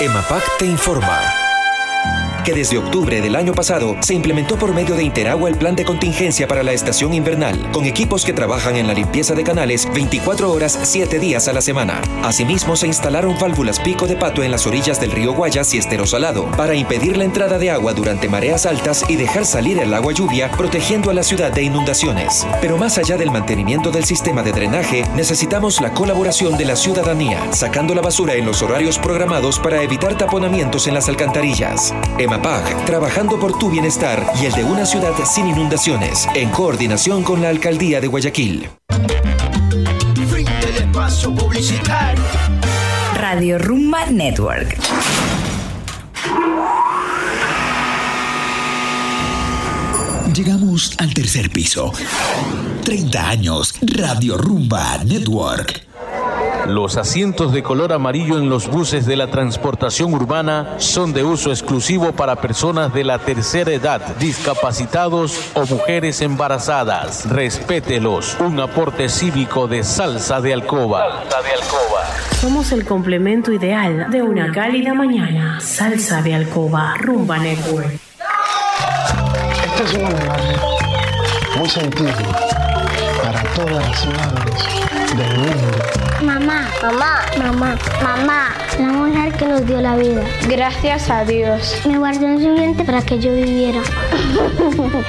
EMAPAC te informa que desde octubre del año pasado se implementó por medio de Interagua el plan de contingencia para la estación invernal, con equipos que trabajan en la limpieza de canales 24 horas 7 días a la semana. Asimismo, se instalaron válvulas pico de pato en las orillas del río Guayas y Estero Salado, para impedir la entrada de agua durante mareas altas y dejar salir el agua lluvia, protegiendo a la ciudad de inundaciones. Pero más allá del mantenimiento del sistema de drenaje, necesitamos la colaboración de la ciudadanía, sacando la basura en los horarios programados para evitar taponamientos en las alcantarillas. EMAPAG, trabajando por tu bienestar y el de una ciudad sin inundaciones, en coordinación con la Alcaldía de Guayaquil. Radio Rumba Network. Llegamos al tercer piso. 30 años, Radio Rumba Network. Los asientos de color amarillo en los buses de la transportación urbana son de uso exclusivo para personas de la tercera edad, discapacitados o mujeres embarazadas. Respételos. Un aporte cívico de salsa de alcoba. Salsa de alcoba. Somos el complemento ideal de una cálida mañana. Salsa de alcoba. Rumba Network. Esta es una memoria muy sentida para todas las madres del mundo. Mamá, mamá, mamá, mamá, la mujer que nos dio la vida. Gracias a Dios. Me guardó en su vientre para que yo viviera.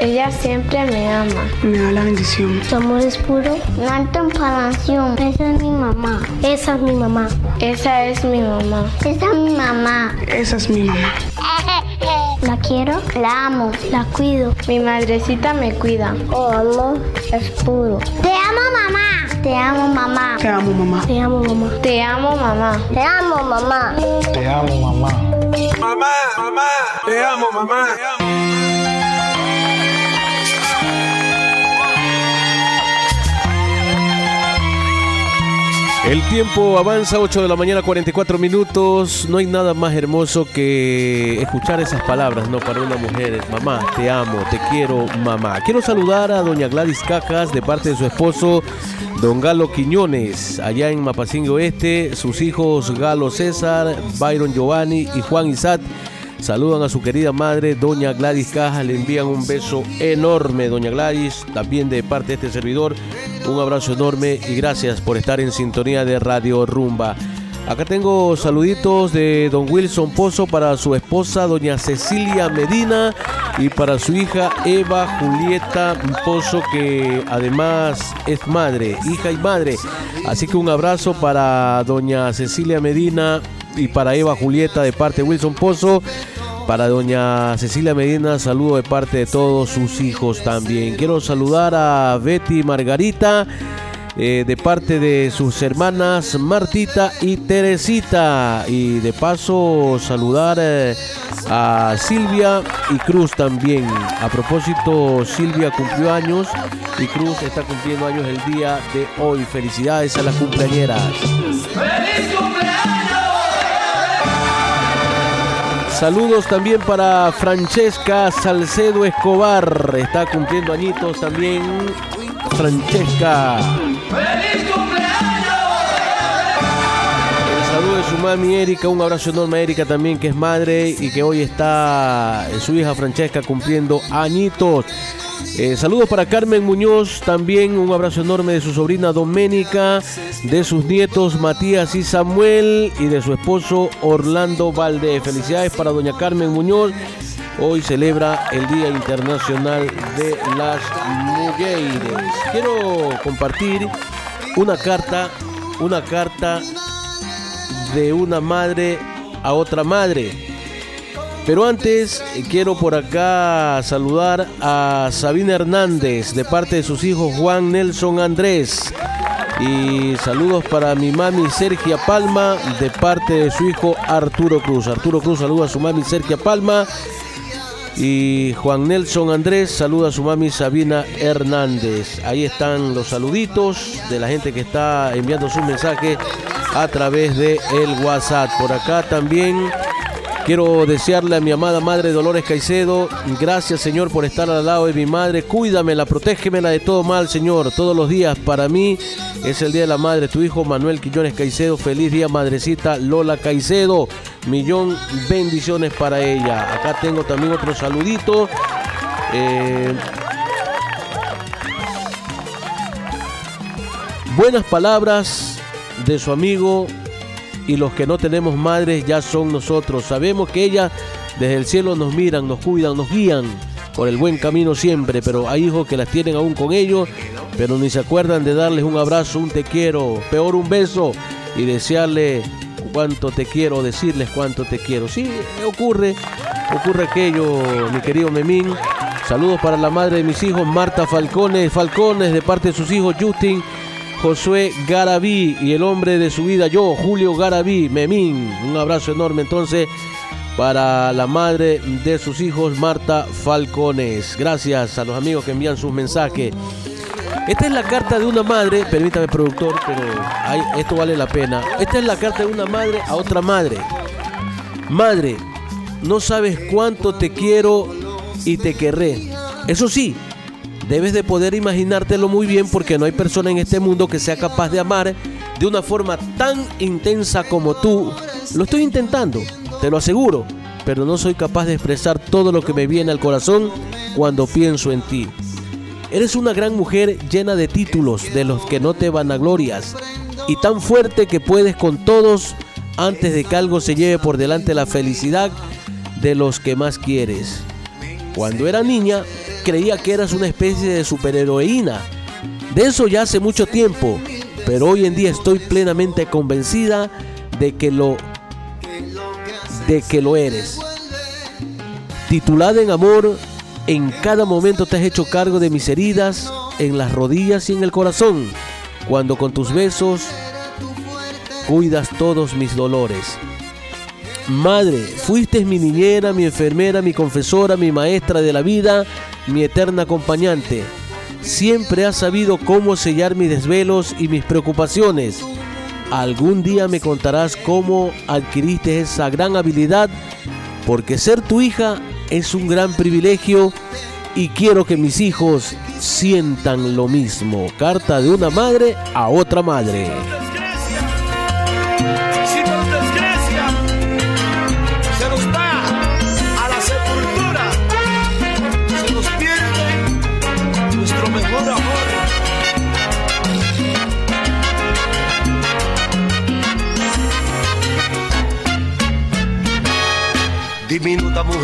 Ella siempre me ama. Me da la bendición. Su amor es puro. No hay comparación. Esa es mi mamá. Esa es mi mamá. Esa es mi mamá. Esa es mi mamá. Esa es mi mamá. La quiero, la amo, la cuido. Mi madrecita me cuida. Oh, amor es puro. Te amo, mamá. Te amo, mamá. Te amo, mamá. Te amo, mamá. Te amo, mamá. Te amo, mamá. Te amo, mamá. Mamá, mamá. Te amo, mamá. El tiempo avanza, 8 de la mañana, 44 minutos. No hay nada más hermoso que escuchar esas palabras, ¿no? Para una mujer. Mamá, te amo, te quiero, mamá. Quiero saludar a doña Gladys Cajas de parte de su esposo, don Galo Quiñones, allá en Mapacingue Oeste. Sus hijos Galo César, Byron Giovanni y Juan Isat. Saludan a su querida madre, doña Gladys Cajas, le envían un beso enorme, doña Gladys, también de parte de este servidor, un abrazo enorme y gracias por estar en sintonía de Radio Rumba. Acá tengo saluditos de don Wilson Pozo para su esposa, doña Cecilia Medina, y para su hija Eva Julieta Pozo, que además es madre, hija y madre. Así que un abrazo para doña Cecilia Medina y para Eva Julieta de parte de Wilson Pozo. Para doña Cecilia Medina, saludo de parte de todos sus hijos también. Quiero saludar a Betty Margarita. eh, de parte de sus hermanas Martita y Teresita. Y de paso saludar eh, a Silvia y Cruz también. A propósito, Silvia cumplió años y Cruz está cumpliendo años el día de hoy. Felicidades a las cumpleañeras. Saludos también para Francesca Salcedo Escobar. Está cumpliendo añitos también. Francesca. El saludo de su mami Erika. Un abrazo enorme a Erika también, que es madre y que hoy está su hija Francesca cumpliendo añitos. Eh, saludos para Carmen Muñoz, también un abrazo enorme de su sobrina Doménica, de sus nietos Matías y Samuel y de su esposo Orlando Valdez. Felicidades para doña Carmen Muñoz. Hoy celebra el Día Internacional de las Mujeres. Quiero compartir una carta, una carta de una madre a otra madre. Pero antes eh, quiero por acá saludar a Sabina Hernández de parte de sus hijos Juan Nelson Andrés. Y saludos para mi mami Sergia Palma de parte de su hijo Arturo Cruz. Arturo Cruz saluda a su mami Sergia Palma. Y Juan Nelson Andrés saluda a su mami Sabina Hernández. Ahí están los saluditos de la gente que está enviando su mensaje a través de el WhatsApp. Por acá también Quiero desearle a mi amada madre Dolores Caicedo, gracias Señor por estar al lado de mi madre, cuídamela, protégemela de todo mal Señor, todos los días para mí es el Día de la Madre, tu hijo Manuel Quillones Caicedo, feliz día madrecita Lola Caicedo, millón bendiciones para ella. Acá tengo también otro saludito. Eh, buenas palabras de su amigo y los que no tenemos madres ya son nosotros. Sabemos que ellas desde el cielo nos miran, nos cuidan, nos guían por el buen camino siempre, pero hay hijos que las tienen aún con ellos, pero ni se acuerdan de darles un abrazo, un te quiero, peor un beso y desearle cuánto te quiero, decirles cuánto te quiero. Sí, ocurre, ocurre aquello, mi querido Memín. Saludos para la madre de mis hijos, Marta Falcones, Falcones, de parte de sus hijos, Justin Josué Garabí y el hombre de su vida, yo, Julio Garabí, Memín. Un abrazo enorme entonces para la madre de sus hijos, Marta Falcones. Gracias a los amigos que envían sus mensajes. Esta es la carta de una madre, permítame productor, pero esto vale la pena. Esta es la carta de una madre a otra madre. Madre, no sabes cuánto te quiero y te querré. Eso sí, debes de poder imaginártelo muy bien porque no hay persona en este mundo que sea capaz de amar de una forma tan intensa como tú. Lo estoy intentando, te lo aseguro, pero no soy capaz de expresar todo lo que me viene al corazón cuando pienso en ti. Eres una gran mujer llena de títulos de los que no te van a glorias y tan fuerte que puedes con todos antes de que algo se lleve por delante la felicidad de los que más quieres. Cuando era niña creía que eras una especie de superheroína. De eso ya hace mucho tiempo, pero hoy en día estoy plenamente convencida de que lo de que lo eres. Titulada en amor, en cada momento te has hecho cargo de mis heridas en las rodillas y en el corazón, cuando con tus besos cuidas todos mis dolores. Madre, fuiste mi niñera, mi enfermera, mi confesora, mi maestra de la vida, mi eterna acompañante. Siempre has sabido cómo sellar mis desvelos y mis preocupaciones. Algún día me contarás cómo adquiriste esa gran habilidad, porque ser tu hija es un gran privilegio y quiero que mis hijos sientan lo mismo. Carta de una madre a otra madre.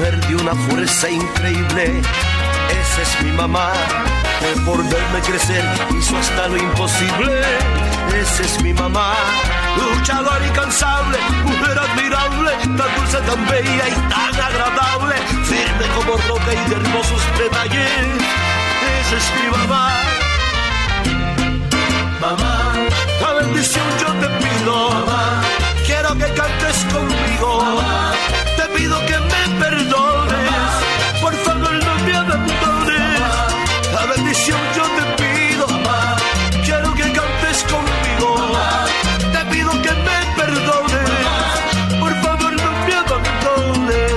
Mujer de una fuerza increíble. Esa es mi mamá, que por verme crecer hizo hasta lo imposible. Esa es mi mamá, luchadora incansable, mujer admirable, tan dulce, tan bella y tan agradable, firme como roca y de hermosos detalles. Esa es mi mamá. Mamá, la bendición yo te pido. Mamá, quiero que cantes conmigo. Mamá, te pido que me perdones, por favor no me abandones. La bendición yo te pido, quiero que cantes conmigo. Te pido que me perdones, por favor no me abandones.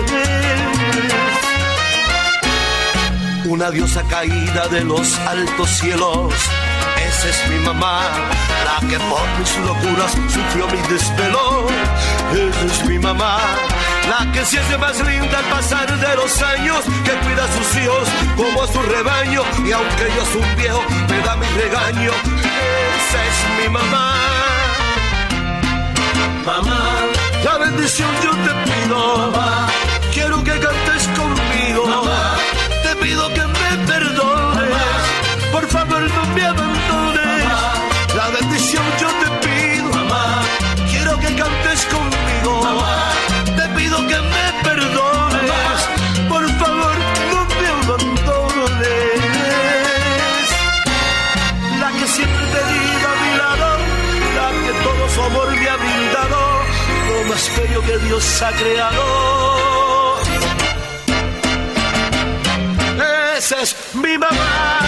Una diosa caída de los altos cielos. Esa es mi mamá, la que por mis locuras sufrió mi desvelo. Esa es mi mamá, la que se hace más linda al pasar de los años, que cuida a sus hijos como a su rebaño, y aunque yo soy un viejo, me da mi regaño, esa es mi mamá. Mamá, la bendición yo te pido, quiero que cantes Dios ha creado. Esa es mi mamá. Mamá,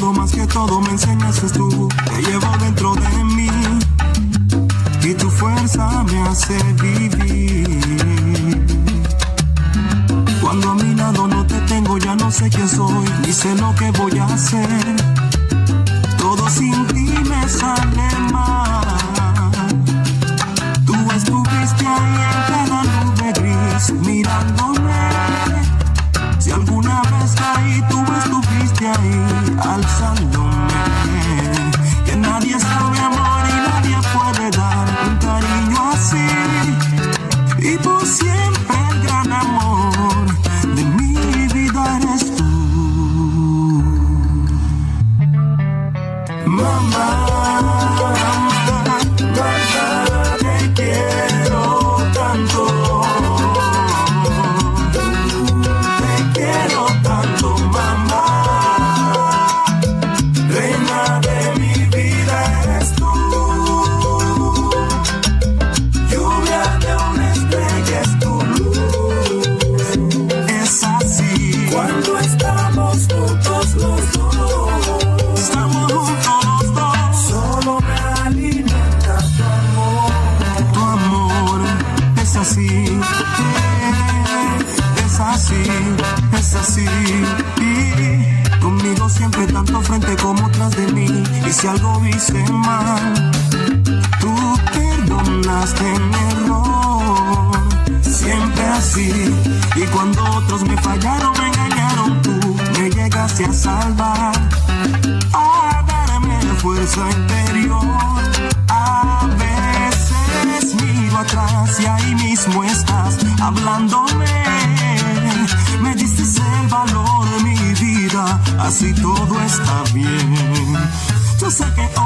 todo, más que todo me enseñaste tú. Te llevo dentro de mí y tu fuerza me hace vivir. Cuando a mi lado no te tengo, ya no sé quién soy, ni sé lo que voy a hacer. Todo sin ti me sale mal. someone si algo hice mal. Tú perdonaste mi error, siempre así. Y cuando otros me fallaron, me engañaron, tú me llegaste a salvar. A darme fuerza interior. A veces miro atrás y ahí mismo estás hablándome me diste el valor de mi vida, así todo está bien. saca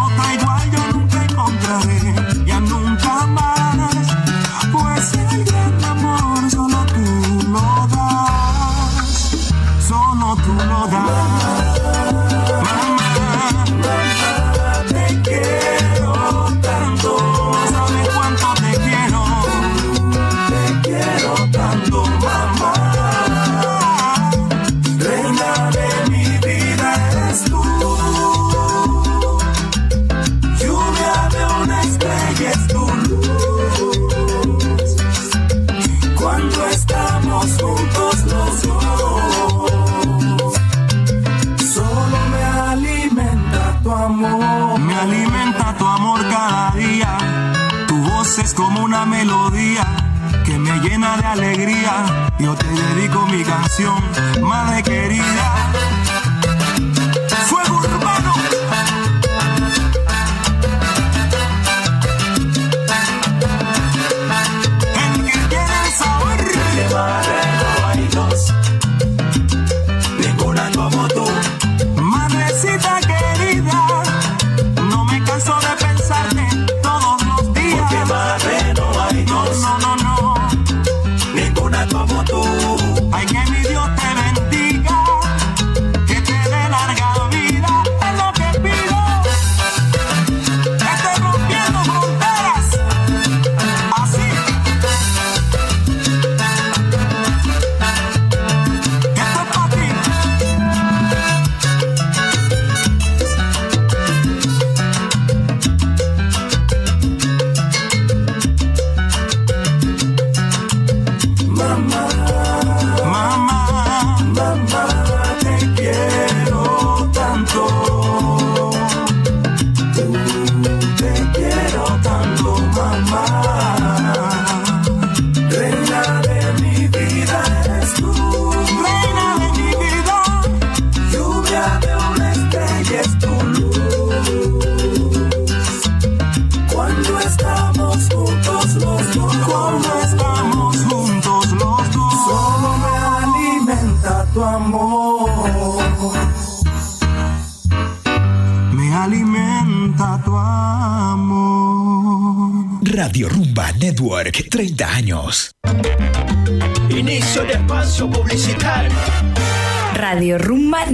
de alegría. Yo te dedico mi canción, madre querida.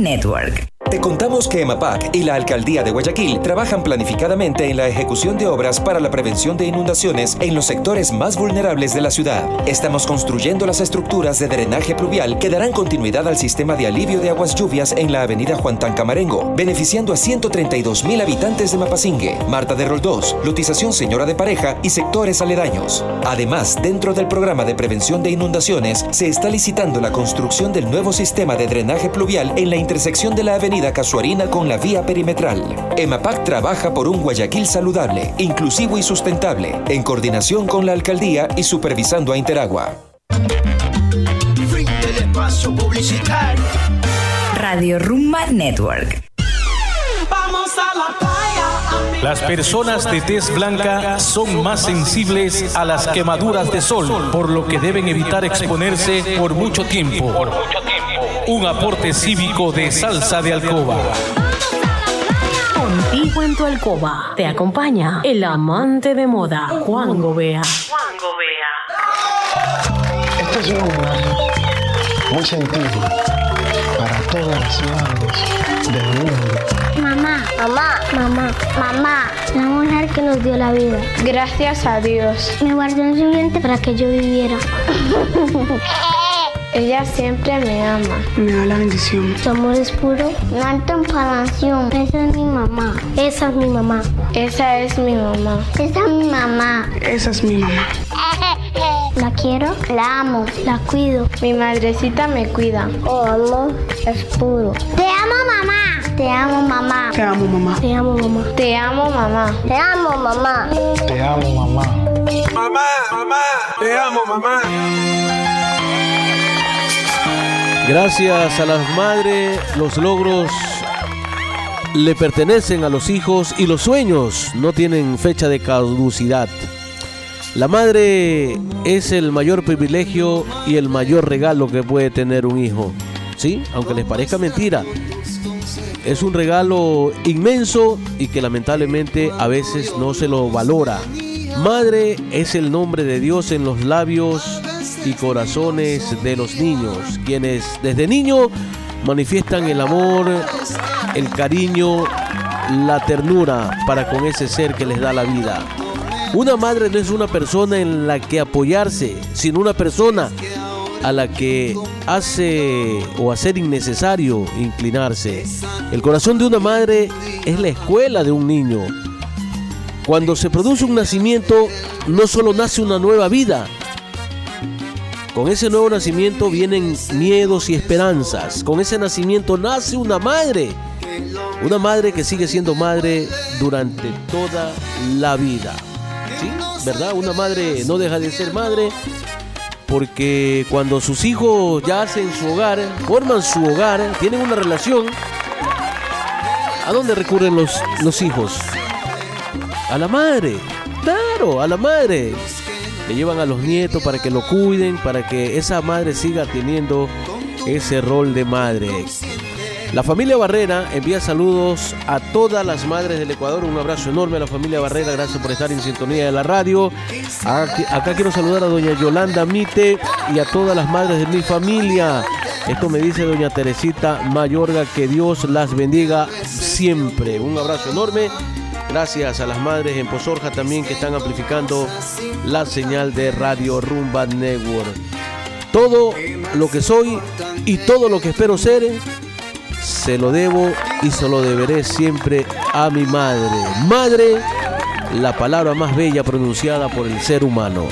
Network. Que EMAPAC y la Alcaldía de Guayaquil trabajan planificadamente en la ejecución de obras para la prevención de inundaciones en los sectores más vulnerables de la ciudad. Estamos construyendo las estructuras de drenaje pluvial que darán continuidad al sistema de alivio de aguas lluvias en la avenida Juan Tancamarengo, beneficiando a 132 mil habitantes de Mapasingue, Marta de Roldós, Lotización Señora de Pareja y sectores aledaños. Además, dentro del programa de prevención de inundaciones, se está licitando la construcción del nuevo sistema de drenaje pluvial en la intersección de la avenida Casuarina con la vía perimetral. EMAPAC trabaja por un Guayaquil saludable, inclusivo y sustentable, en coordinación con la alcaldía y supervisando a Interagua. Fin del espacio publicitario. Radio Rumba Network. Vamos a la playa. Las personas de tez blanca son más sensibles a las quemaduras de sol, por lo que deben evitar exponerse por mucho tiempo. Un aporte cívico de salsa de alcoba. Contigo en tu alcoba te acompaña el amante de moda, Juan Gobea. Este es un homenaje muy sentido para todas las madres del mundo. Mamá, mamá, mamá, mamá, la mujer que nos dio la vida. Gracias a Dios. Me guardó en su vientre para que yo viviera. Ella siempre me ama. Me da la bendición. Su amor es puro. No hay comparación. Esa es mi mamá. Esa es mi mamá. Esa es mi mamá. Esa es mi mamá. Esa es mi mamá. La quiero, la amo, la cuido. Mi madrecita me cuida. Oh, amor es puro. Te amo, mamá. Te amo, mamá. Te amo, mamá. Te amo, mamá. Te amo, mamá. Te amo, mamá. Te amo, mamá. Mamá, mamá, te amo, mamá. Gracias a las madres, los logros le pertenecen a los hijos y los sueños no tienen fecha de caducidad. La madre es el mayor privilegio y el mayor regalo que puede tener un hijo. ¿Sí? Aunque les parezca mentira. Es un regalo inmenso y que lamentablemente a veces no se lo valora. Madre es el nombre de Dios en los labios y corazones de los niños, quienes desde niño manifiestan el amor, el cariño, la ternura para con ese ser que les da la vida. Una madre no es una persona en la que apoyarse, sino una persona a la que hace o hacer innecesario inclinarse. El corazón de una madre es la escuela de un niño. Cuando se produce un nacimiento, no solo nace una nueva vida, con ese nuevo nacimiento vienen miedos y esperanzas. Con ese nacimiento nace una madre. Una madre que sigue siendo madre durante toda la vida. ¿Verdad? Una madre no deja de ser madre porque cuando sus hijos ya hacen su hogar, forman su hogar, tienen una relación, ¿a dónde recurren los, los hijos? A la madre. Claro, a la madre le llevan a los nietos para que lo cuiden, para que esa madre siga teniendo ese rol de madre. La familia Barrera envía saludos a todas las madres del Ecuador. Un abrazo enorme a la familia Barrera. Gracias por estar en sintonía de la radio. Acá quiero saludar a doña Yolanda Mite y a todas las madres de mi familia. Esto me dice doña Teresita Mayorga. Que Dios las bendiga siempre. Un abrazo enorme. Gracias a las madres en Pozorja también que están amplificando la señal de Radio Rumba Network. Todo lo que soy y todo lo que espero ser, se lo debo y se lo deberé siempre a mi madre. Madre, la palabra más bella pronunciada por el ser humano.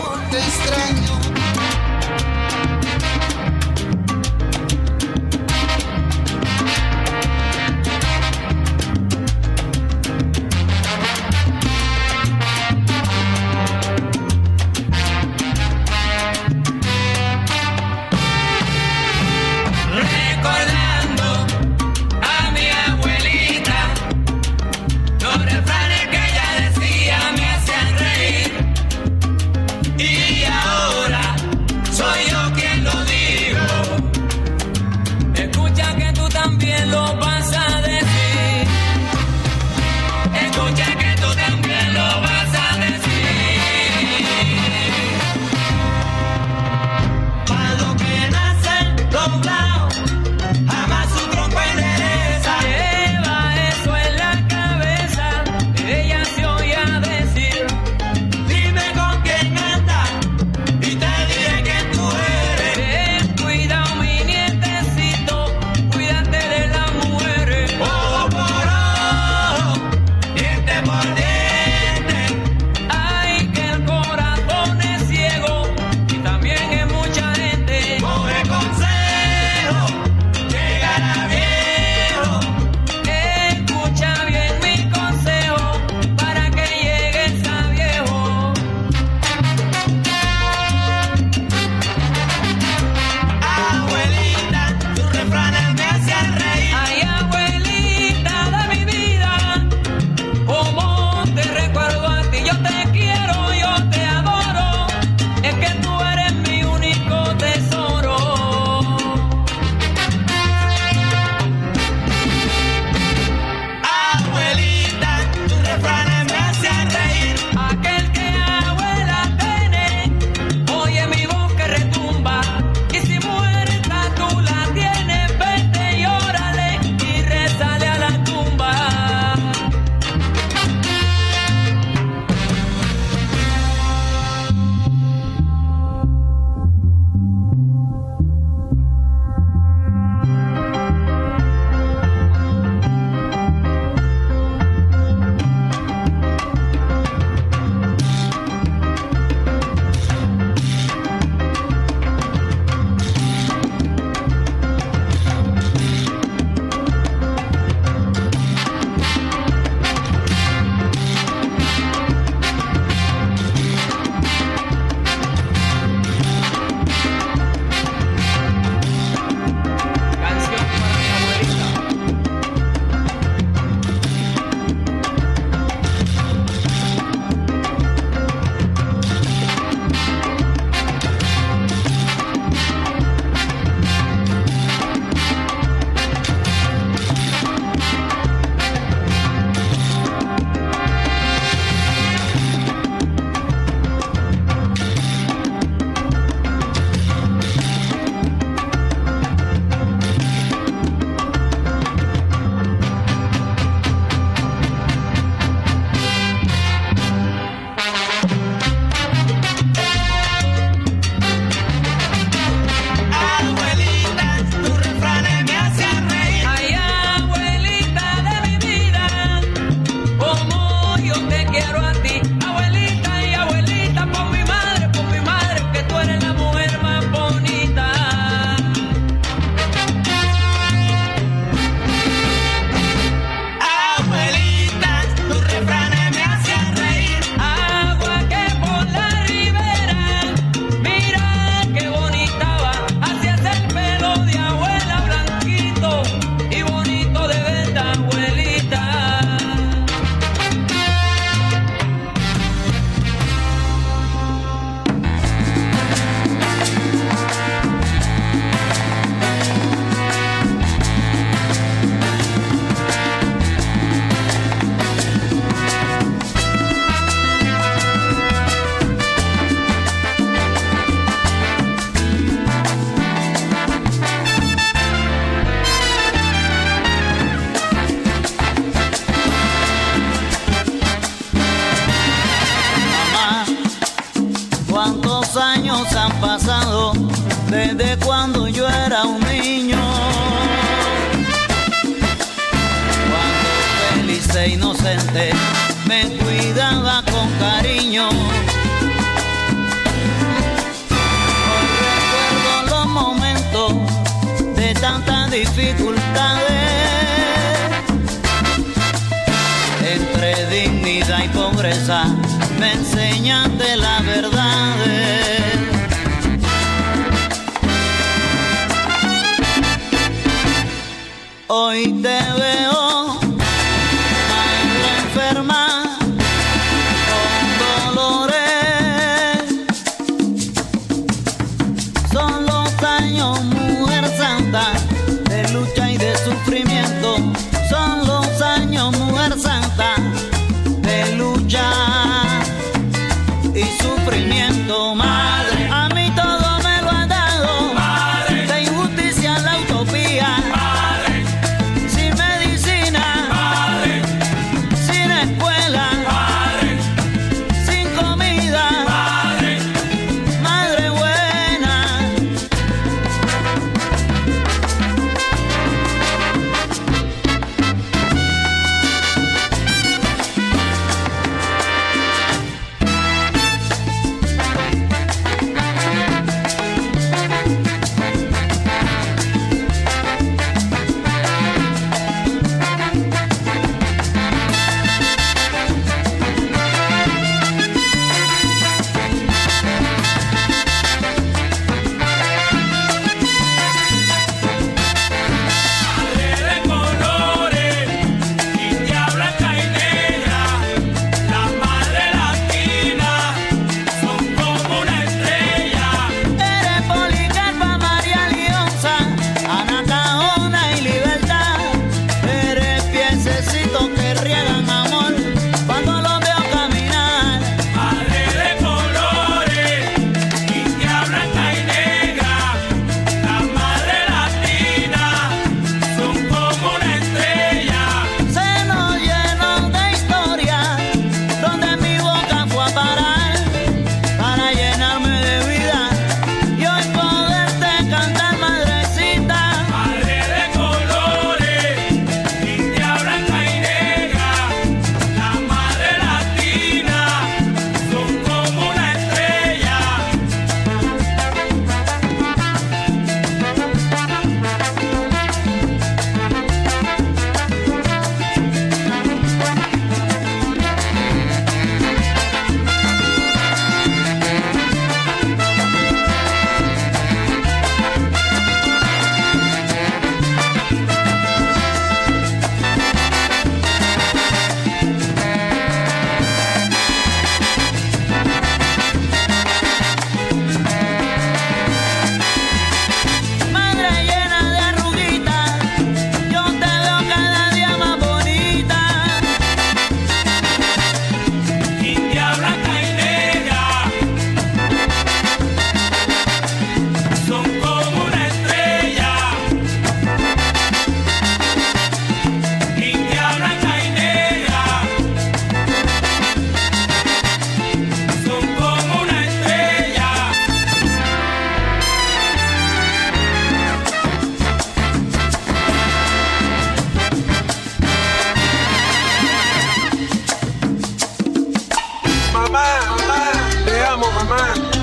Mamá, mamá, te amo, mamá.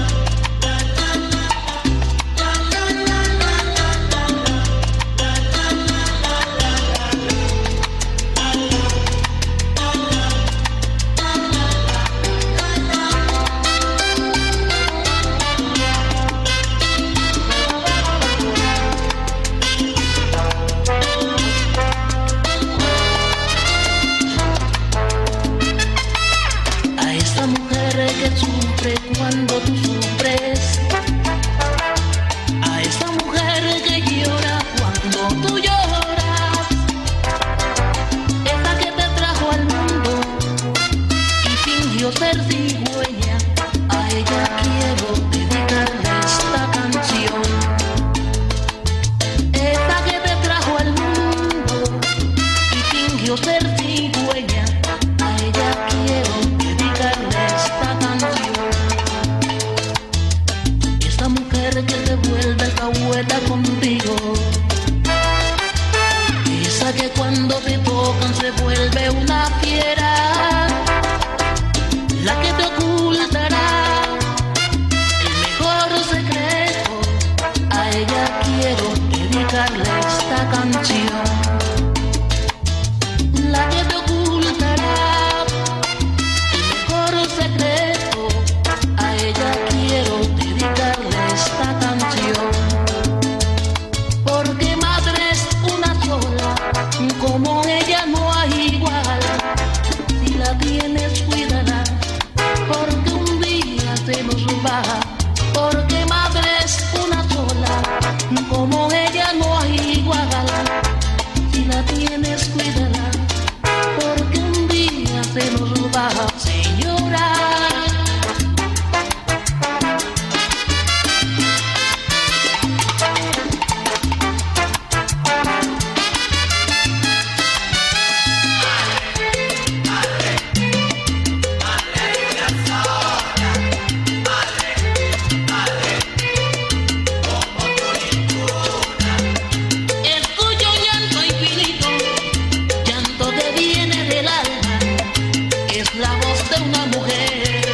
dão na morrer.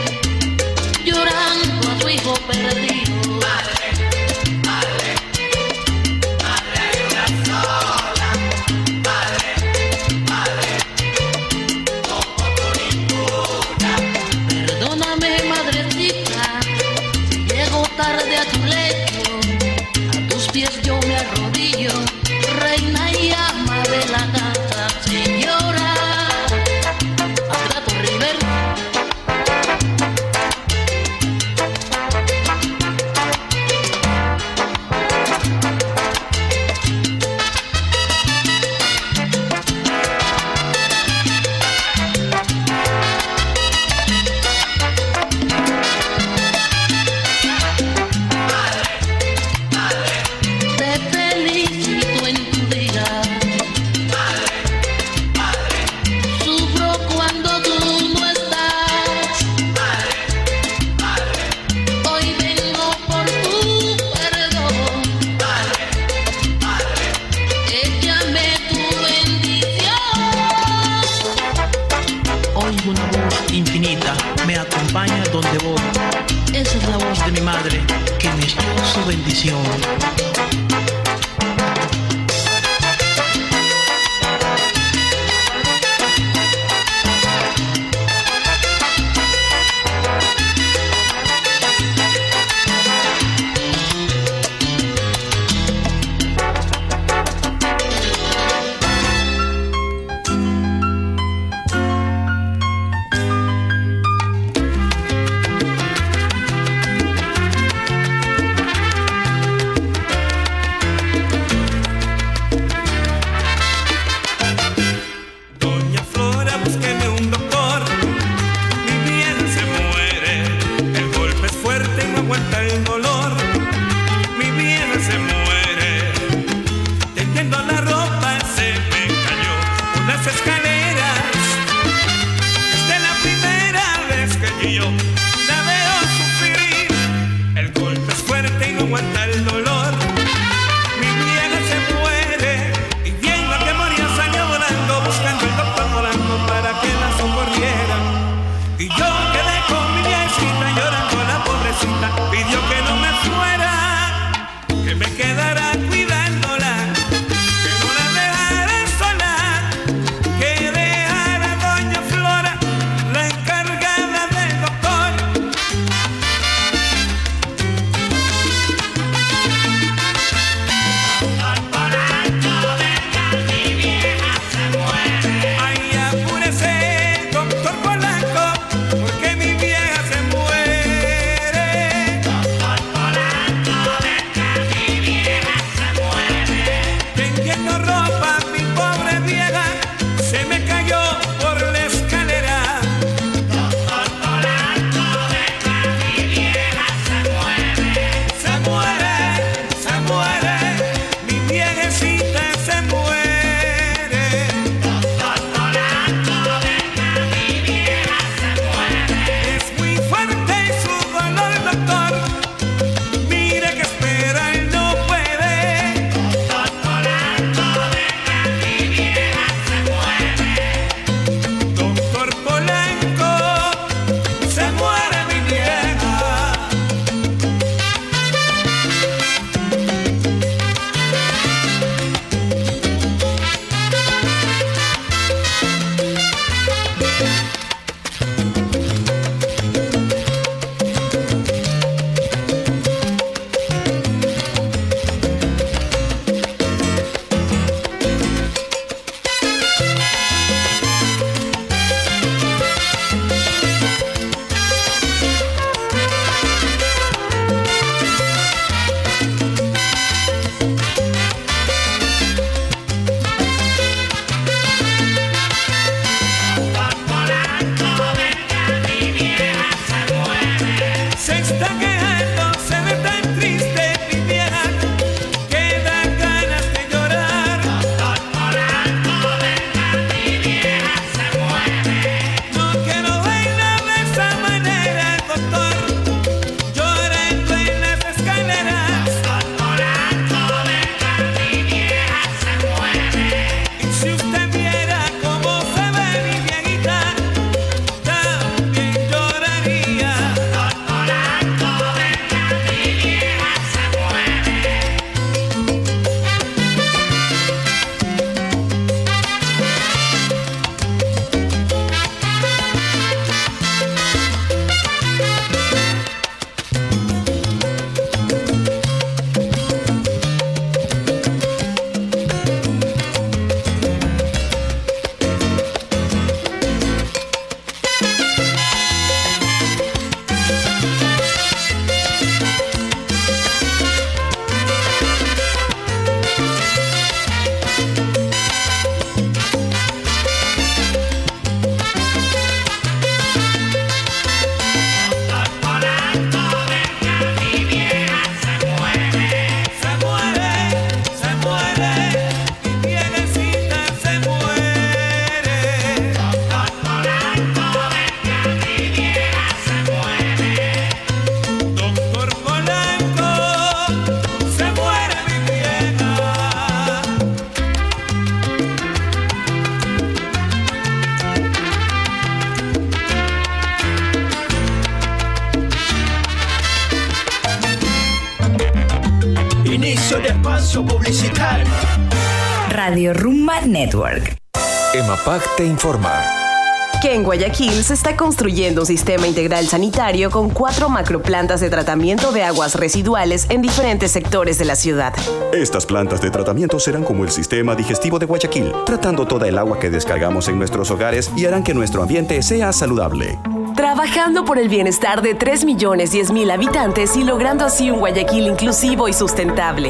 Guayaquil se está construyendo un sistema integral sanitario con cuatro macroplantas de tratamiento de aguas residuales en diferentes sectores de la ciudad. Estas plantas de tratamiento serán como el sistema digestivo de Guayaquil, tratando toda el agua que descargamos en nuestros hogares y harán que nuestro ambiente sea saludable. Trabajando por el bienestar de 3 millones 10 mil habitantes y logrando así un Guayaquil inclusivo y sustentable.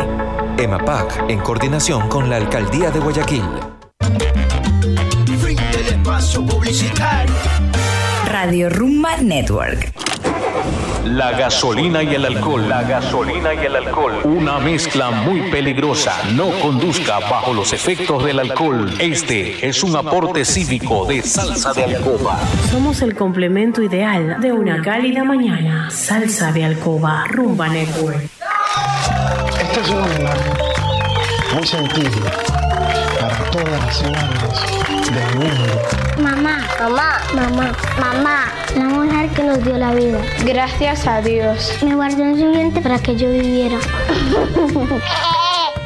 EMAPAC, en coordinación con la Alcaldía de Guayaquil. Radio Rumba Network. La gasolina y el alcohol. La gasolina y el alcohol. Una mezcla muy peligrosa. No conduzca bajo los efectos del alcohol. Este es un aporte cívico de salsa de alcoba. Somos el complemento ideal de una cálida mañana. Salsa de alcoba. Rumba Network. Este es un homenaje muy sentido para todas las madres del mundo. Mamá, mamá, mamá, mamá, la mujer que nos dio la vida. Gracias a Dios. Me guardó en su vientre para que yo viviera.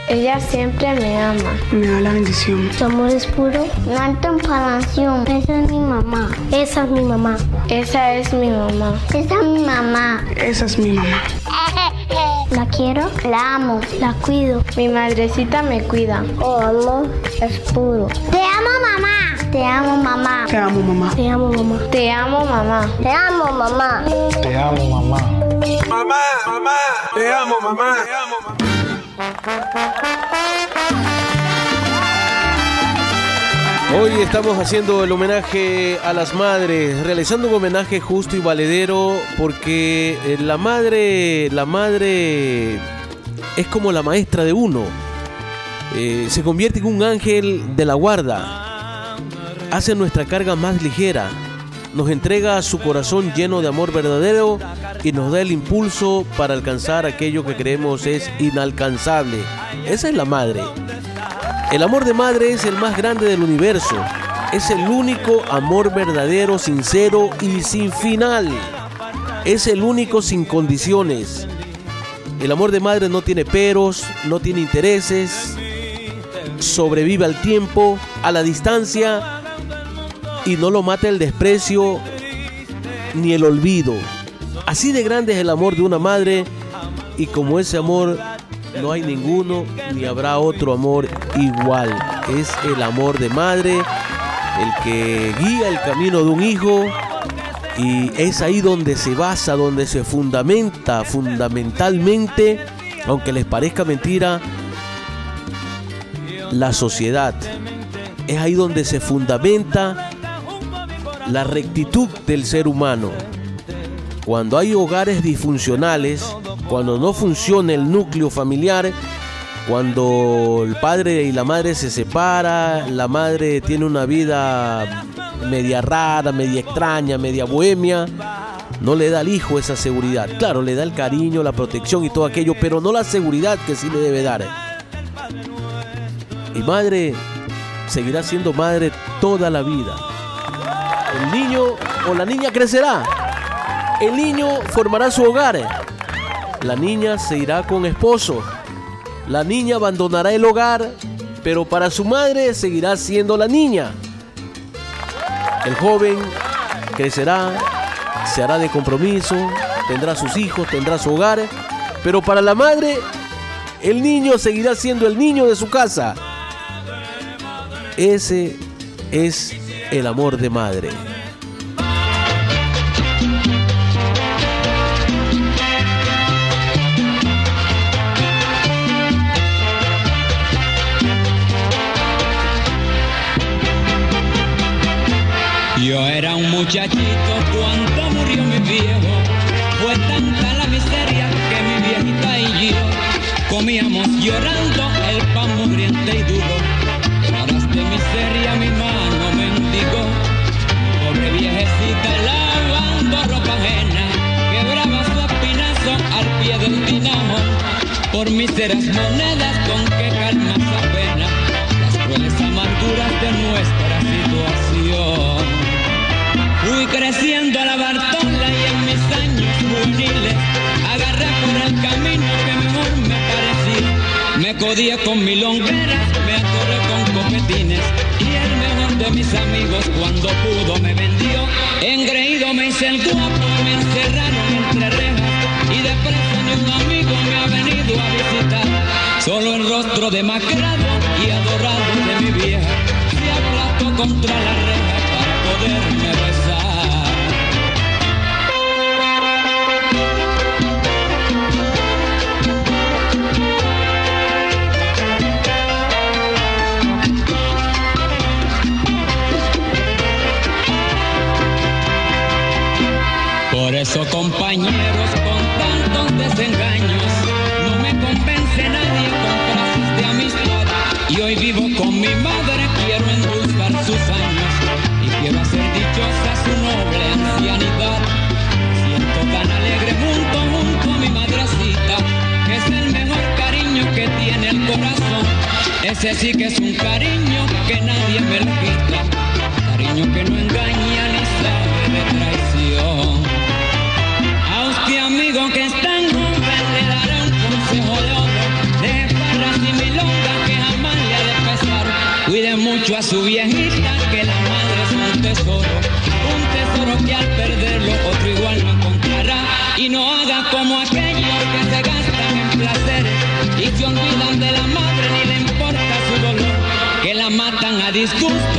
Ella siempre me ama. Me da la bendición. Su amor es puro. No hay comparación. Esa es mi mamá. Esa es mi mamá. Esa es mi mamá. Esa es mi mamá. Esa es mi mamá. La quiero, la amo, la cuido. Mi madrecita me cuida. Oh, amor es puro. Te amo, mamá. Te amo, mamá. Te amo, mamá. Te amo, mamá. Te amo, mamá. Te amo, mamá. Te amo, mamá. Mamá, mamá, te amo, mamá. Te amo, mamá. Hoy estamos haciendo el homenaje a las madres, realizando un homenaje justo y valedero porque eh, la madre, la madre es como la maestra de uno. Eh, se convierte en un ángel de la guarda. Hace nuestra carga más ligera. Nos entrega su corazón lleno de amor verdadero y nos da el impulso para alcanzar aquello que creemos es inalcanzable. Esa es la madre. El amor de madre es el más grande del universo. Es el único amor verdadero, sincero y sin final. Es el único sin condiciones. El amor de madre no tiene peros, no tiene intereses. Sobrevive al tiempo, a la distancia y no lo mata el desprecio ni el olvido. Así de grande es el amor de una madre y como ese amor no hay ninguno ni habrá otro amor igual. Es el amor de madre, el que guía el camino de un hijo y es ahí donde se basa, donde se fundamenta fundamentalmente, aunque les parezca mentira, la sociedad. Es ahí donde se fundamenta la rectitud del ser humano. Cuando hay hogares disfuncionales, cuando no funciona el núcleo familiar, cuando el padre y la madre se separan, la madre tiene una vida media rara, media extraña, media bohemia, no le da al hijo esa seguridad. Claro, le da el cariño, la protección y todo aquello, pero no la seguridad que sí le debe dar. Y madre seguirá siendo madre toda la vida. El niño o la niña crecerá. El niño formará su hogar. La niña se irá con esposo. La niña abandonará el hogar, pero para su madre seguirá siendo la niña. El joven crecerá, se hará de compromiso, tendrá sus hijos, tendrá su hogar, pero para la madre, el niño seguirá siendo el niño de su casa. Ese es el amor de madre. Yo era un muchachito cuando murió mi viejo. Fue tanta la miseria que mi viejita y yo comíamos llorando el pan mugriente y duro. Horas de miseria mi Por míseras monedas con que calma esa pena, las crueles amarguras de nuestra situación. Fui creciendo a la Bartola y en mis años juveniles agarré por el camino que mejor me parecía. Me día con milongueras me atoré con copetines y el mejor de mis amigos cuando pudo me vendió. Engreído me hice el guapo, me encerraron entre rejas y de preso ni un amigo me ha venido a visitar. Solo el rostro demacrado y adorado de mi vieja se aplastó contra la reja para poderme besar. Por eso, compañeros, con tantos desengaños, no me convence nadie con frases de amistad. Y hoy vivo con mi madre, quiero endulzar sus años y quiero hacer dichosa su noble ancianidad. Siento tan alegre junto, junto a mi madrecita, que es el mejor cariño que tiene el corazón. Ese sí que es un cariño que nadie me lo cariño que no engaña ni sabe de traición. A su viejita que la madre es un tesoro. Un tesoro que al perderlo otro igual no encontrará. Y no haga como aquellos que se gastan en placeres Y se olvidan de la madre ni le importa su dolor Que la matan a disgusto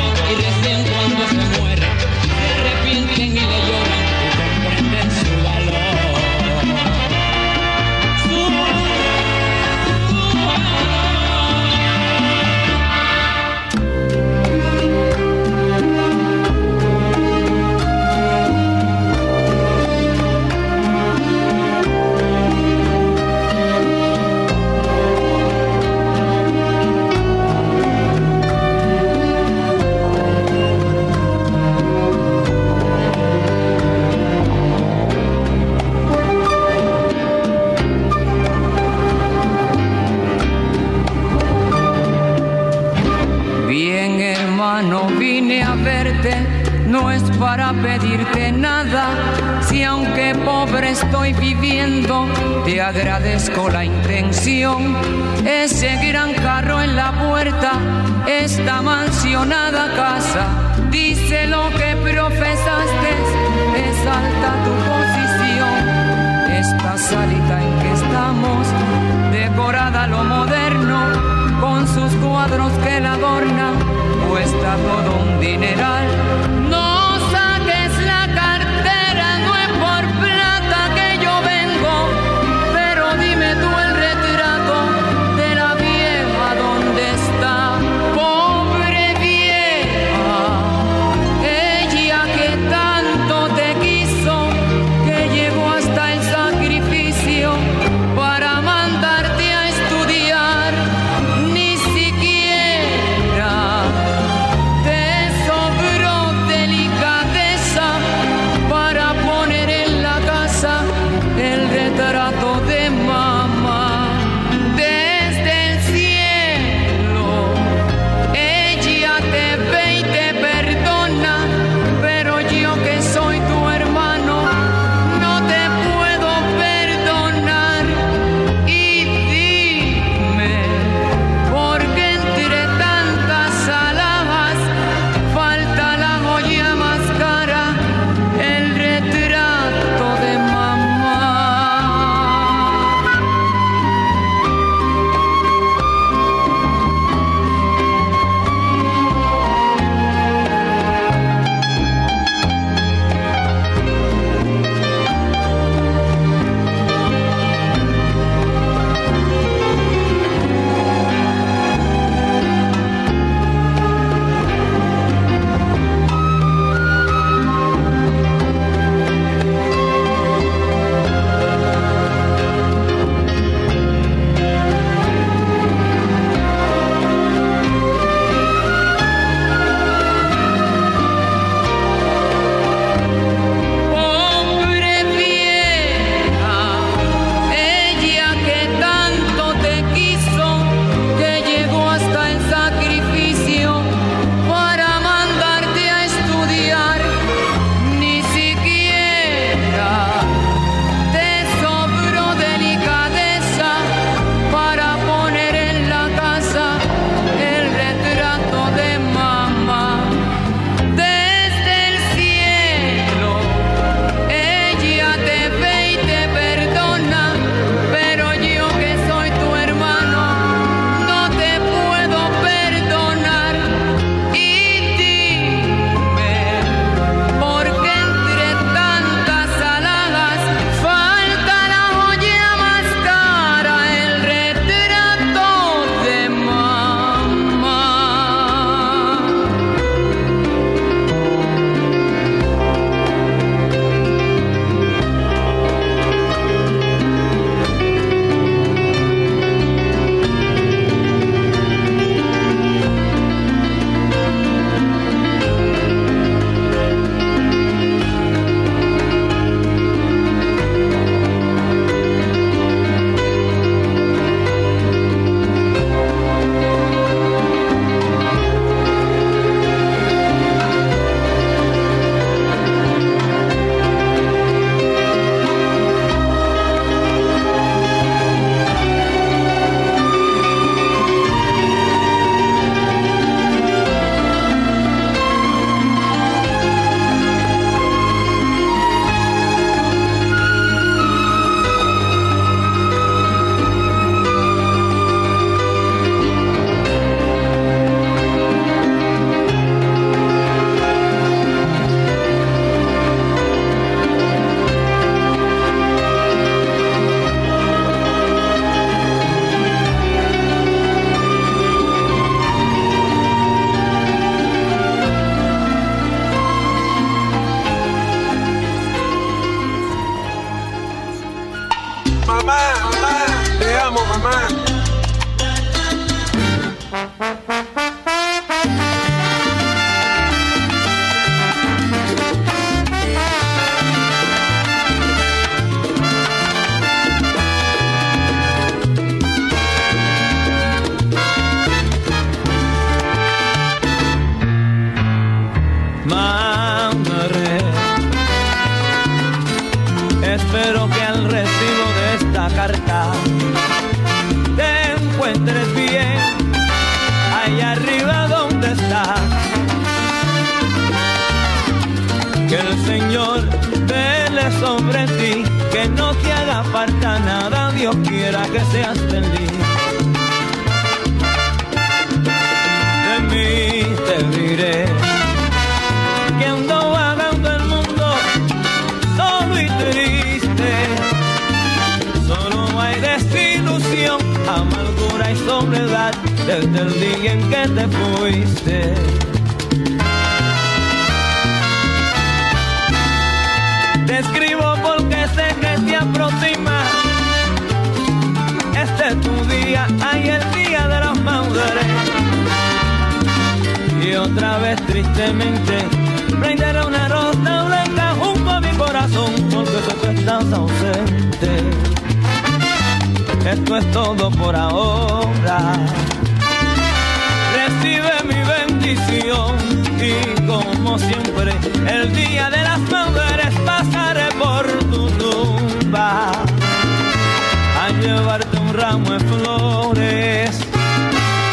llevarte un ramo de flores,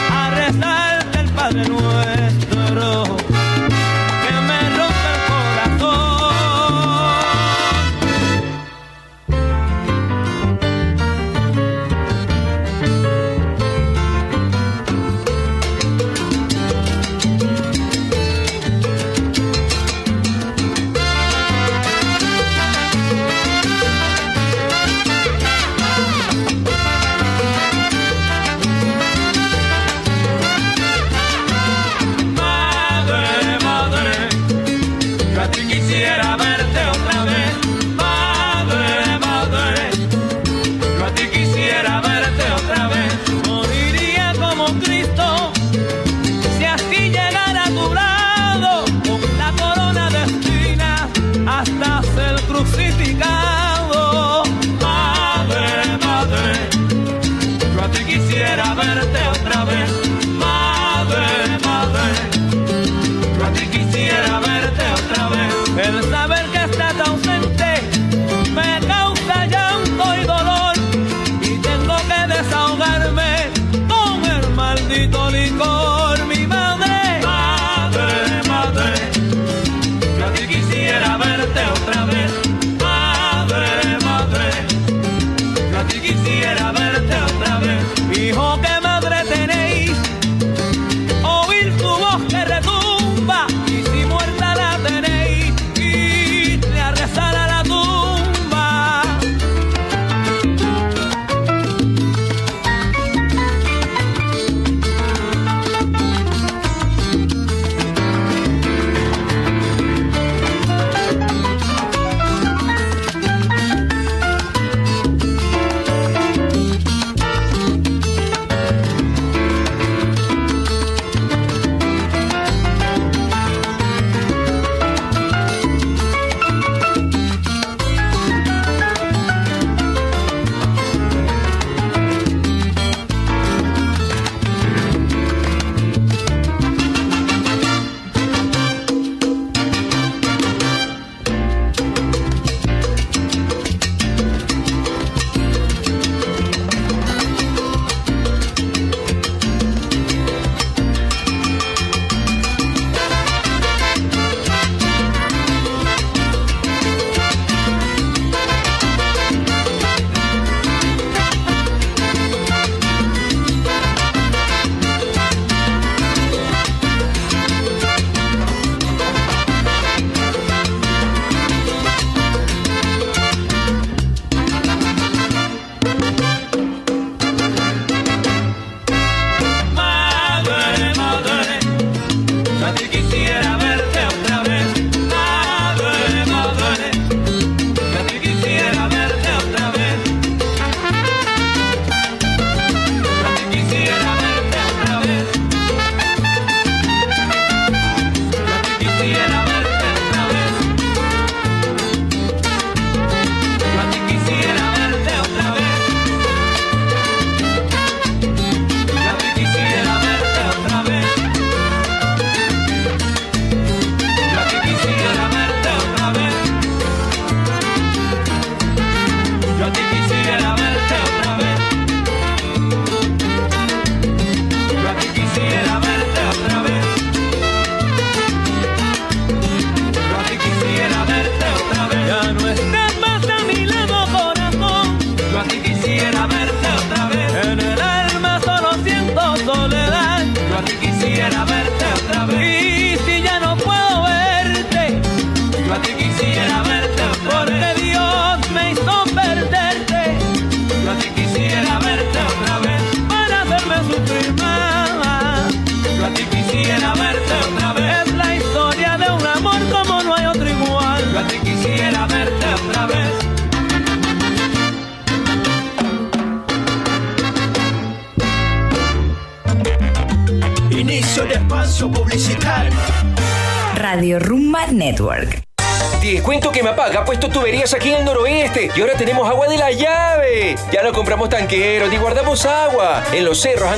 a el Padre Nuevo.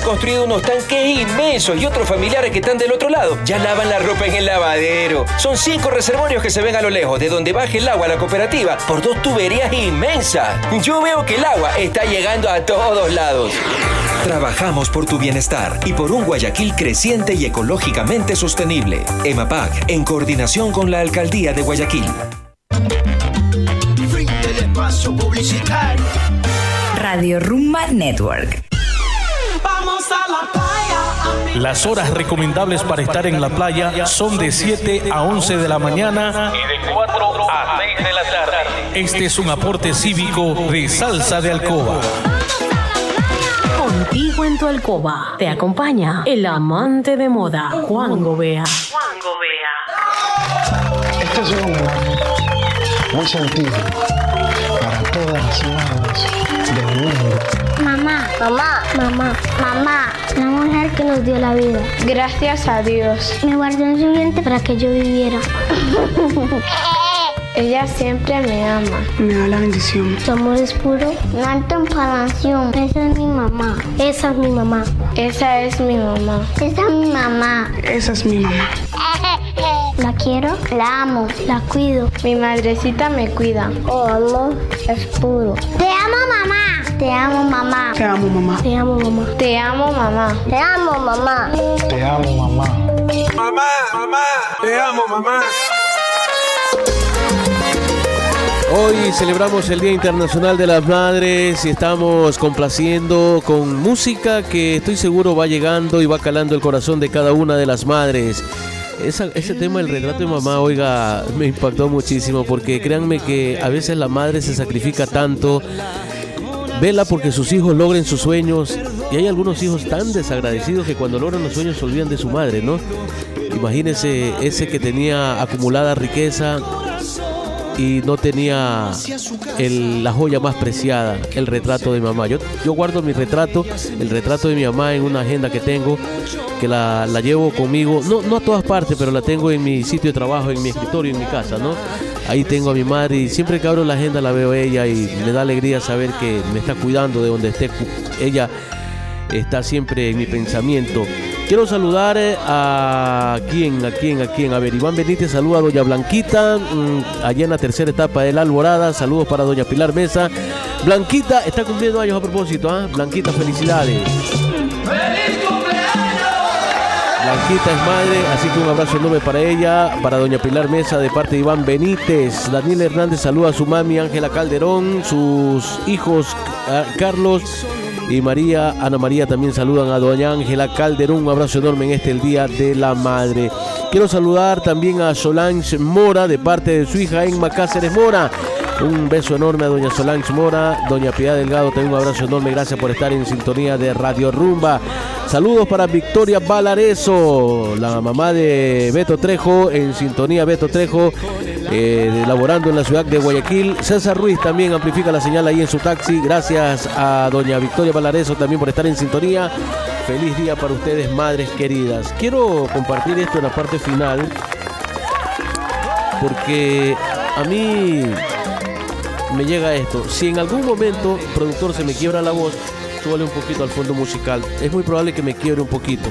Construido unos tanques inmensos y otros familiares que están del otro lado ya lavan la ropa en el lavadero. Son cinco reservorios que se ven a lo lejos de donde baje el agua a la cooperativa por dos tuberías inmensas. Yo veo que el agua está llegando a todos lados. Trabajamos por tu bienestar y por un Guayaquil creciente y ecológicamente sostenible. EMAPAC, en coordinación con la Alcaldía de Guayaquil. Fin del espacio publicitario. Radio Rumba Network. Las horas recomendables para estar en la playa son de 7 a 11 de la mañana y de 4 a 6 de la tarde. Este es un aporte cívico de Salsa de Alcoba. Contigo en tu alcoba te acompaña el amante de moda, Juan Gobea. Este es un muy sentido para todas las madres del mundo. Mamá, mamá, mamá, mamá, la mujer que nos dio la vida. Gracias a Dios. Me guardó en su vientre para que yo viviera. Ella siempre me ama. Me da la bendición. Su amor es puro. No hay comparación. Esa es mi mamá. Esa es mi mamá. Esa es mi mamá. Esa es mi mamá. Esa es mi mamá. La quiero, la amo, la cuido. Mi madrecita me cuida. Oh, amor es puro. Te amo, mamá. Te amo, mamá. Te amo, mamá. Te amo, mamá. Te amo, mamá. Te amo, mamá. Te amo, mamá. Mamá, mamá, te amo, mamá. Hoy celebramos el Día Internacional de las Madres y estamos complaciendo con música que estoy seguro va llegando y va calando el corazón de cada una de las madres. Esa- ese tema del retrato de mamá, oiga, me impactó muchísimo porque créanme que a veces la madre se sacrifica tanto, vela porque sus hijos logren sus sueños y hay algunos hijos tan desagradecidos que cuando logran los sueños se olvidan de su madre, ¿no? Imagínese ese que tenía acumulada riqueza y no tenía la joya más preciada, el retrato de mamá. Yo, yo guardo mi retrato, el retrato de mi mamá en una agenda que tengo, que la, la llevo conmigo, no, no a todas partes, pero la tengo en mi sitio de trabajo, en mi escritorio, en mi casa, ¿no? Ahí tengo a mi madre y siempre que abro la agenda la veo ella y me da alegría saber que me está cuidando de donde esté. Ella está siempre en mi pensamiento. Quiero saludar eh, a quién, a quién, a quién. A ver, Iván Benítez saluda a Doña Blanquita, mm, allá en la tercera etapa de la Alborada. Saludos para Doña Pilar Mesa. Blanquita está cumpliendo años a propósito, ¿ah? Blanquita, felicidades. Blanquita es madre, así que un abrazo enorme para ella, para doña Pilar Mesa de parte de Iván Benítez. Daniel Hernández saluda a su mami Ángela Calderón, sus hijos ah, Carlos y María, Ana María también saludan a doña Ángela Calderón. Un abrazo enorme en este el Día de la Madre. Quiero saludar también a Solange Mora de parte de su hija Enma Cáceres Mora. Un beso enorme a doña Solange Mora, doña Piedad Delgado, también un abrazo enorme, gracias por estar en sintonía de Radio Rumba. Saludos para Victoria Valareso, la mamá de Beto Trejo, en sintonía Beto Trejo, eh, laborando en la ciudad de Guayaquil. César Ruiz también amplifica la señal ahí en su taxi. Gracias a doña Victoria Valareso también por estar en sintonía. Feliz día para ustedes, madres queridas. Quiero compartir esto en la parte final porque a mí me llega esto. Si en algún momento, productor, se me quiebra la voz, súbale un poquito al fondo musical. Es muy probable que me quiebre un poquito.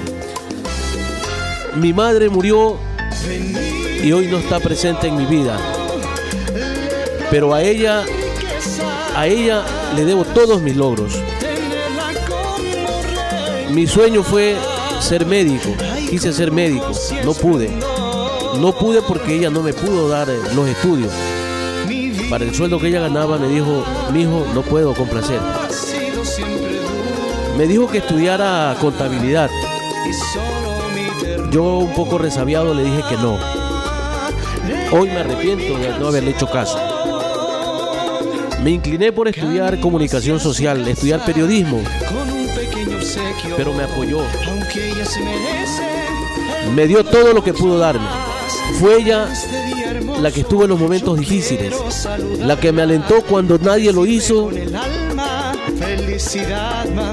Mi madre murió y hoy no está presente en mi vida. Pero a ella, a ella le debo todos mis logros. Mi sueño fue ser médico. Quise ser médico. No pude. No pude porque ella no me pudo dar eh, los estudios. Para el sueldo que ella ganaba me dijo, mi hijo, no puedo complacer. Me dijo que estudiara contabilidad. Yo un poco resabiado le dije que no. Hoy me arrepiento de no haberle hecho caso. Me incliné por estudiar comunicación social, estudiar periodismo, pero me apoyó. Me dio todo lo que pudo darme. Fue ella la que estuvo en los momentos difíciles, la que me alentó cuando nadie lo hizo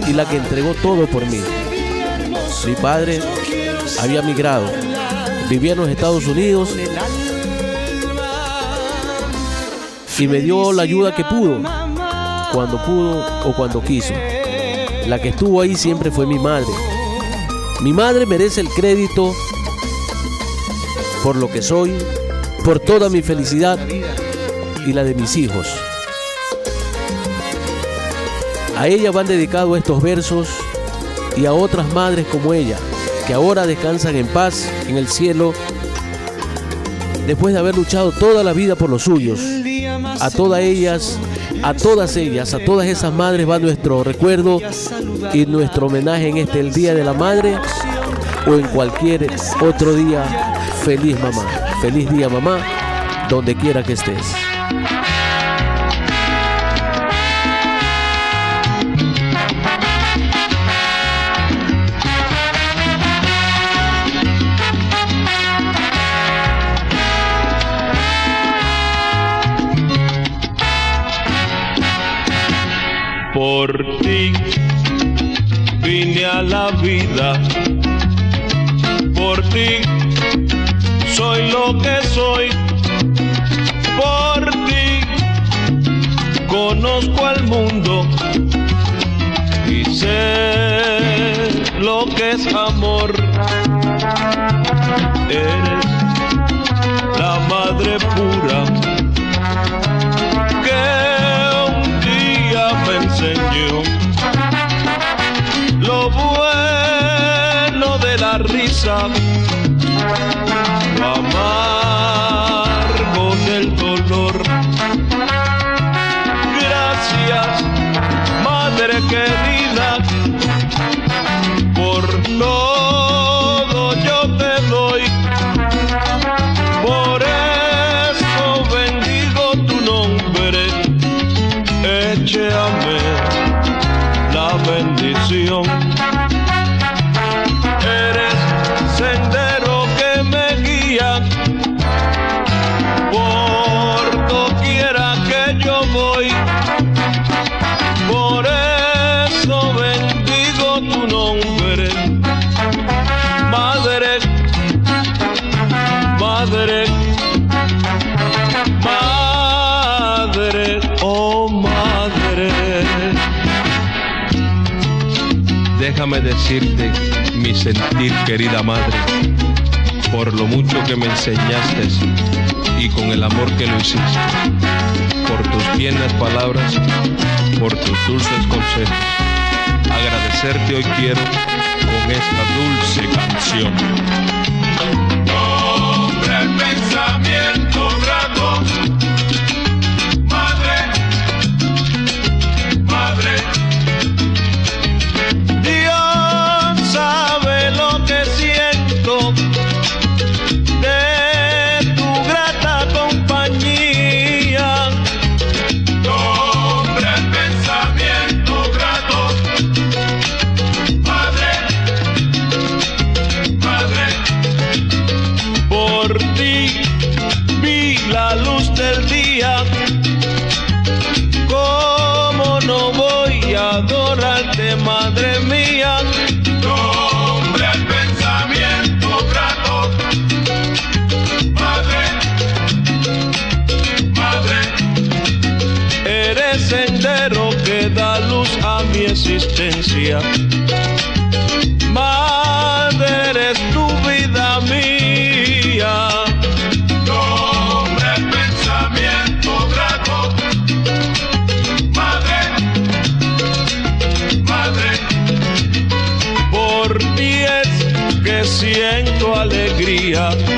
y la que entregó todo por mí. Mi padre había migrado. Vivía en los Estados Unidos y me dio la ayuda que pudo, cuando pudo o cuando quiso. La que estuvo ahí siempre fue mi madre. Mi madre merece el crédito por lo que soy, por toda mi felicidad y la de mis hijos. A ella van dedicados estos versos y a otras madres como ella, que ahora descansan en paz en el cielo después de haber luchado toda la vida por los suyos. A todas ellas, a todas ellas, a todas esas madres va nuestro recuerdo y nuestro homenaje en este el Día de la Madre o en cualquier otro día. Feliz mamá, feliz día mamá, donde quiera que estés. Por ti vine a la vida, por ti soy lo que soy, por ti conozco al mundo y sé lo que es amor. Eres la madre pura decirte mi sentir, querida madre, por lo mucho que me enseñaste y con el amor que lo hiciste, por tus tiernas palabras, por tus dulces consejos. Agradecerte hoy quiero con esta dulce canción. Alegría.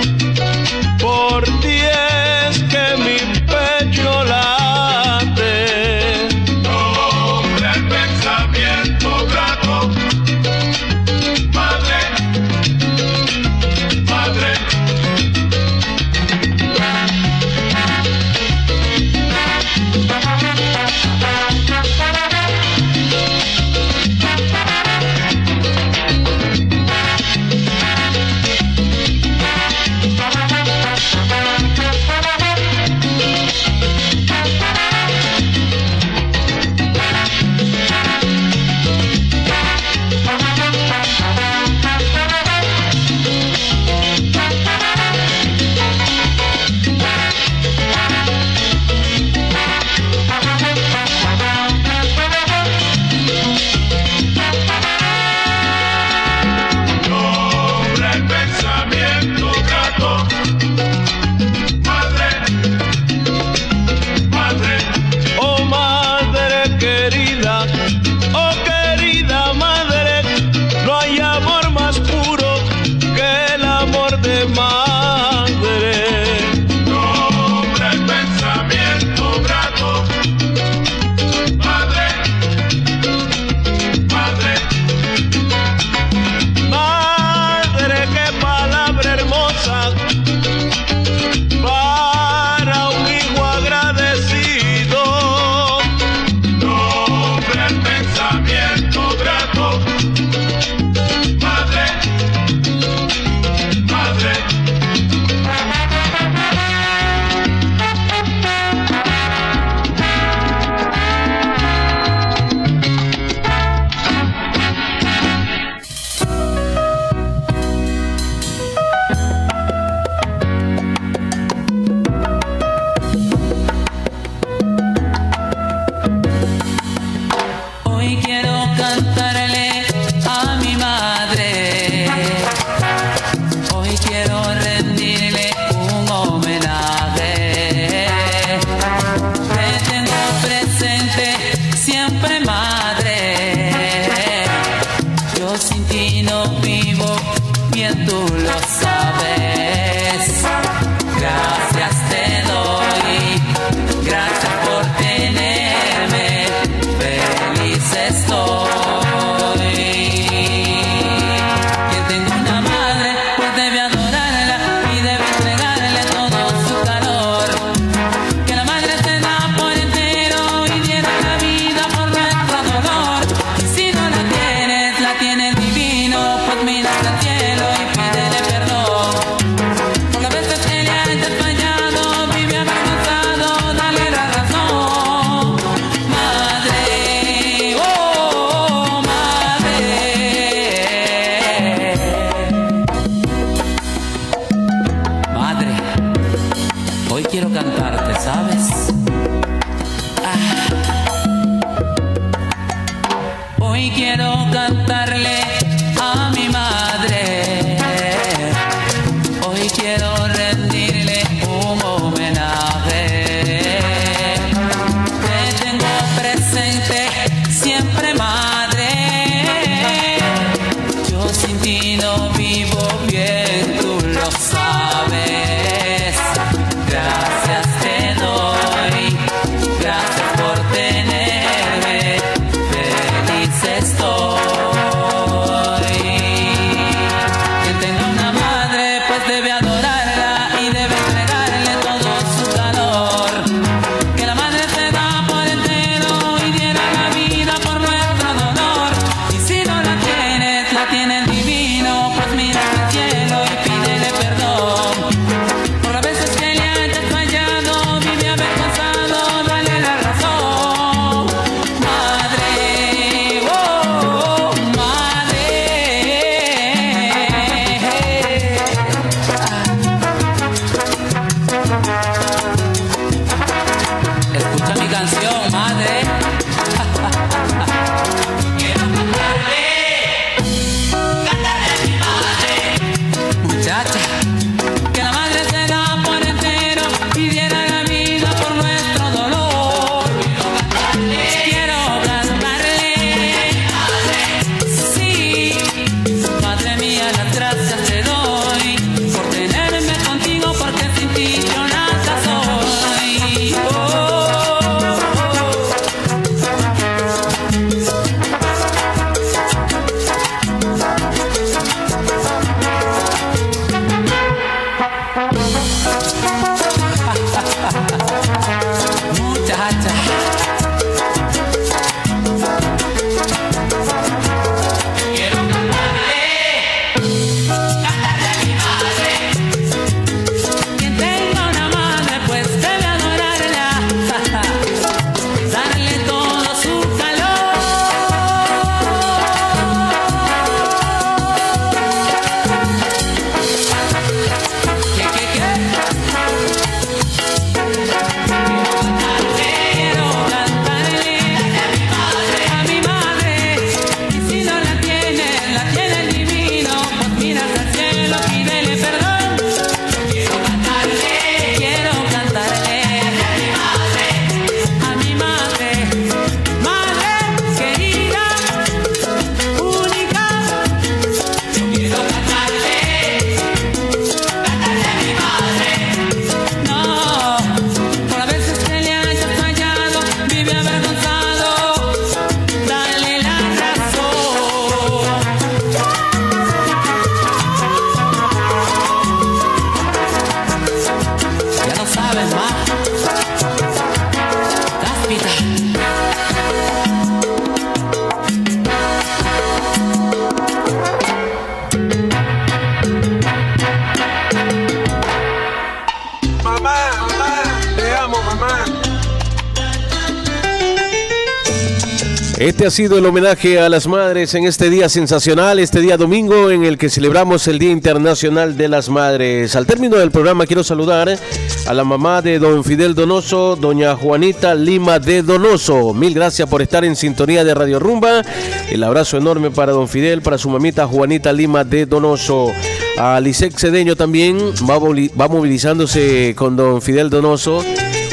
Este ha sido el homenaje a las madres en este día sensacional, este día domingo en el que celebramos el Día Internacional de las Madres. Al término del programa quiero saludar a la mamá de don Fidel Donoso, doña Juanita Lima de Donoso. Mil gracias por estar en sintonía de Radio Rumba. El abrazo enorme para don Fidel, para su mamita Juanita Lima de Donoso. A Lisek Cedeño también va movilizándose con don Fidel Donoso.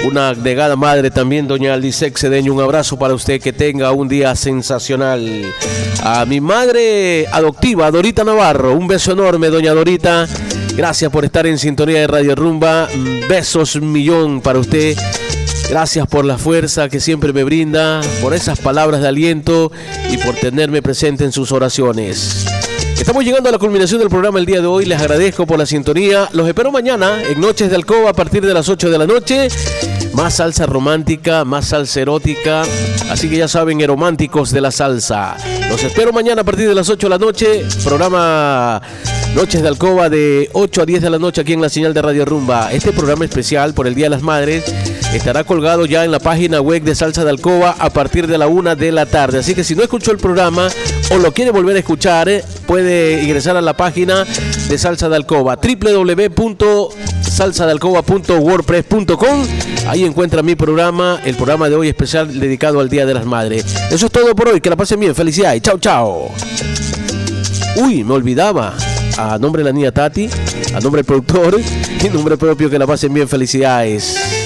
Una negada madre también, doña Lisek Cedeño. Un abrazo para usted, que tenga un día sensacional. A mi madre adoptiva, Dorita Navarro. Un beso enorme, doña Dorita. Gracias por estar en sintonía de Radio Rumba. Besos millón para usted. Gracias por la fuerza que siempre me brinda, por esas palabras de aliento y por tenerme presente en sus oraciones. Estamos llegando a la culminación del programa el día de hoy. Les agradezco por la sintonía. Los espero mañana en Noches de Alcoba a partir de las 8 de la noche. Más salsa romántica, más salsa erótica. Así que ya saben, románticos de la salsa. Los espero mañana a partir de las 8 de la noche. Programa Noches de Alcoba de 8 a 10 de la noche aquí en la señal de Radio Rumba. Este programa especial por el Día de las Madres estará colgado ya en la página web de Salsa de Alcoba a partir de la 1 de la tarde. Así que si no escuchó el programa o lo quiere volver a escuchar, puede ingresar a la página de Salsa de Alcoba www.salsadealcoba.wordpress.com. Ahí encuentra mi programa, el programa de hoy especial dedicado al Día de las Madres. Eso es todo por hoy. Que la pasen bien. Felicidades. Chao, chao. Uy, me olvidaba. A nombre de la niña Tati, a nombre del productor y nombre propio, que la pasen bien. Felicidades.